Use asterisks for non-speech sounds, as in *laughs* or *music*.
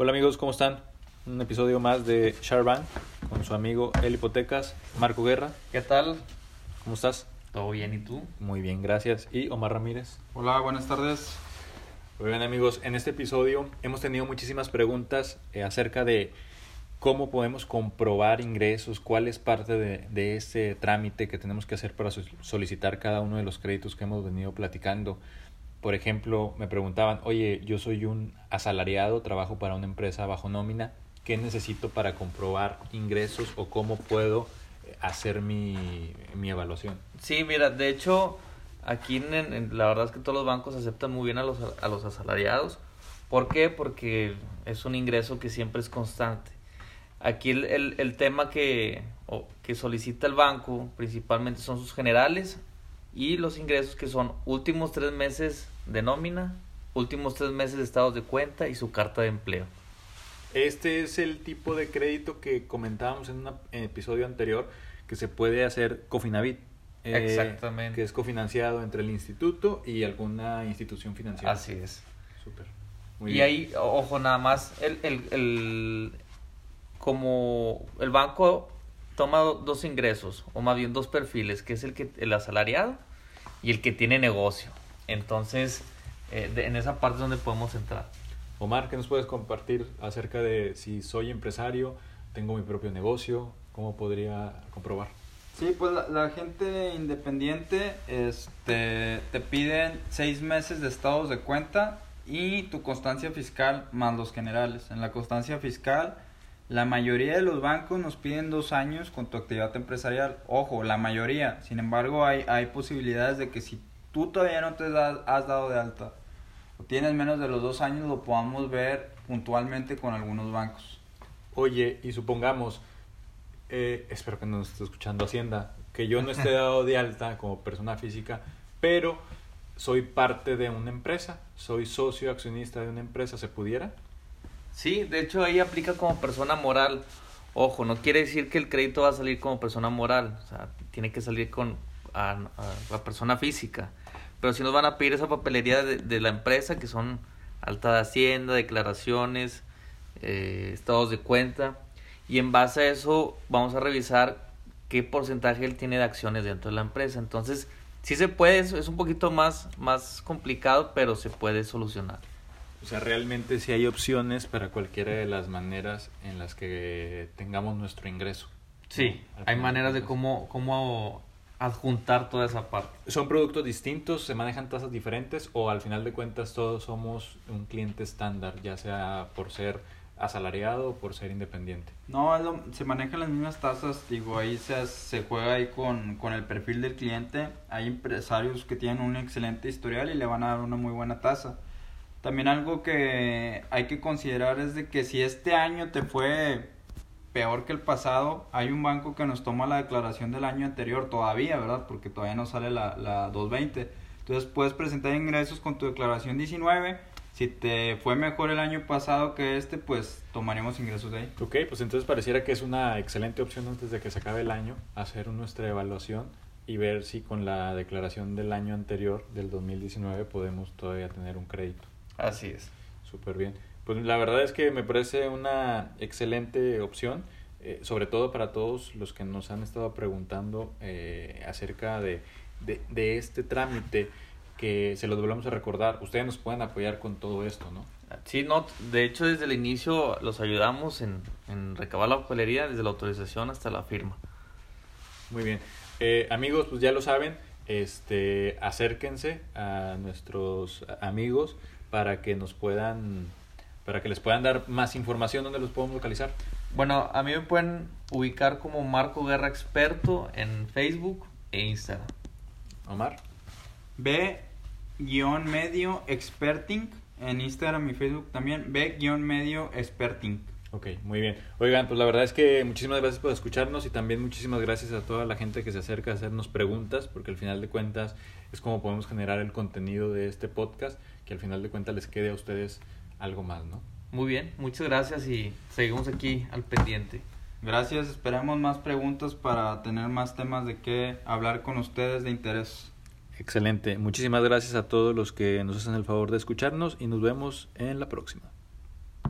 Hola amigos, ¿cómo están? Un episodio más de Sharban con su amigo El Hipotecas, Marco Guerra. ¿Qué tal? ¿Cómo estás? ¿Todo bien y tú? Muy bien, gracias. Y Omar Ramírez. Hola, buenas tardes. Muy bien amigos, en este episodio hemos tenido muchísimas preguntas eh, acerca de cómo podemos comprobar ingresos, cuál es parte de, de este trámite que tenemos que hacer para solicitar cada uno de los créditos que hemos venido platicando por ejemplo, me preguntaban, oye, yo soy un asalariado, trabajo para una empresa bajo nómina, ¿qué necesito para comprobar ingresos o cómo puedo eh, hacer mi, mi evaluación? Sí, mira, de hecho, aquí en, la verdad es que todos los bancos aceptan muy bien a los, a los asalariados. ¿Por qué? Porque es un ingreso que siempre es constante. Aquí el, el, el tema que, que solicita el banco principalmente son sus generales y los ingresos que son últimos tres meses de nómina, últimos tres meses de estados de cuenta y su carta de empleo. Este es el tipo de crédito que comentábamos en un episodio anterior que se puede hacer Cofinavit. Eh, Exactamente. Que es cofinanciado entre el instituto y alguna institución financiera. Así es. Súper. y ahí, ojo, nada más, el, el, el, como el banco toma dos ingresos, o más bien dos perfiles, que es el que el asalariado y el que tiene negocio. Entonces, eh, en esa parte es donde podemos entrar. Omar, ¿qué nos puedes compartir acerca de si soy empresario, tengo mi propio negocio, cómo podría comprobar? Sí, pues la, gente independiente este, te piden seis meses de estados de cuenta y tu constancia fiscal más los generales. En la constancia fiscal la mayoría de los bancos nos piden dos años con tu actividad empresarial. Ojo, la mayoría. Sin embargo, hay, hay posibilidades de que si tú todavía no te has dado de alta o tienes menos de los dos años, lo podamos ver puntualmente con algunos bancos. Oye, y supongamos, eh, espero que no nos esté escuchando Hacienda, que yo no esté *laughs* dado de alta como persona física, pero soy parte de una empresa, soy socio accionista de una empresa, ¿se pudiera? Sí, de hecho ahí aplica como persona moral. Ojo, no quiere decir que el crédito va a salir como persona moral, o sea, tiene que salir con la persona física. Pero si nos van a pedir esa papelería de, la empresa, que son alta de hacienda, declaraciones, eh, estados de cuenta, y en base a eso vamos a revisar qué porcentaje él tiene de acciones dentro de la empresa. Entonces, sí se puede, es un poquito más, más complicado, pero se puede solucionar. O sea, realmente sí hay opciones para cualquiera de las maneras en las que tengamos nuestro ingreso. Sí, hay maneras de cómo, cómo adjuntar toda esa parte. ¿Son productos distintos? ¿Se manejan tasas diferentes? ¿O al final de cuentas todos somos un cliente estándar, ya sea por ser asalariado o por ser independiente? No, se manejan las mismas tasas, digo, ahí se, se juega ahí con, con el perfil del cliente. Hay empresarios que tienen un excelente historial y le van a dar una muy buena tasa. También algo que hay que considerar es de que si este año te fue peor que el pasado, hay un banco que nos toma la declaración del año anterior todavía, ¿verdad? Porque todavía no sale la, la 220. Entonces puedes presentar ingresos con tu declaración 19. Si te fue mejor el año pasado que este, pues tomaremos ingresos de ahí. Ok, pues entonces pareciera que es una excelente opción antes de que se acabe el año hacer nuestra evaluación y ver si con la declaración del año anterior, del 2019, podemos todavía tener un crédito. Así es. Súper bien. Pues la verdad es que me parece una excelente opción, eh, sobre todo para todos los que nos han estado preguntando eh, acerca de, de, este trámite que se los volvemos a recordar. Ustedes nos pueden apoyar con todo esto, ¿no? Sí, no, de hecho desde el inicio los ayudamos en, en recabar la papelería desde la autorización hasta la firma. Muy bien. Eh, amigos, pues ya lo saben, este, acérquense a nuestros amigos para que nos puedan, para que les puedan dar más información, ¿dónde los podemos localizar? Bueno, a mí me pueden ubicar como Marco Guerra Experto en Facebook e Instagram. Omar. B-medio experting en Instagram y Facebook también. B-medio experting. Ok, muy bien. Oigan, pues la verdad es que muchísimas gracias por escucharnos y también muchísimas gracias a toda la gente que se acerca a hacernos preguntas, porque al final de cuentas es como podemos generar el contenido de este podcast, que al final de cuentas les quede a ustedes algo más, ¿no? Muy bien, muchas gracias y seguimos aquí al pendiente. Gracias, esperamos más preguntas para tener más temas de qué hablar con ustedes de interés. Excelente, muchísimas gracias a todos los que nos hacen el favor de escucharnos y nos vemos en la próxima.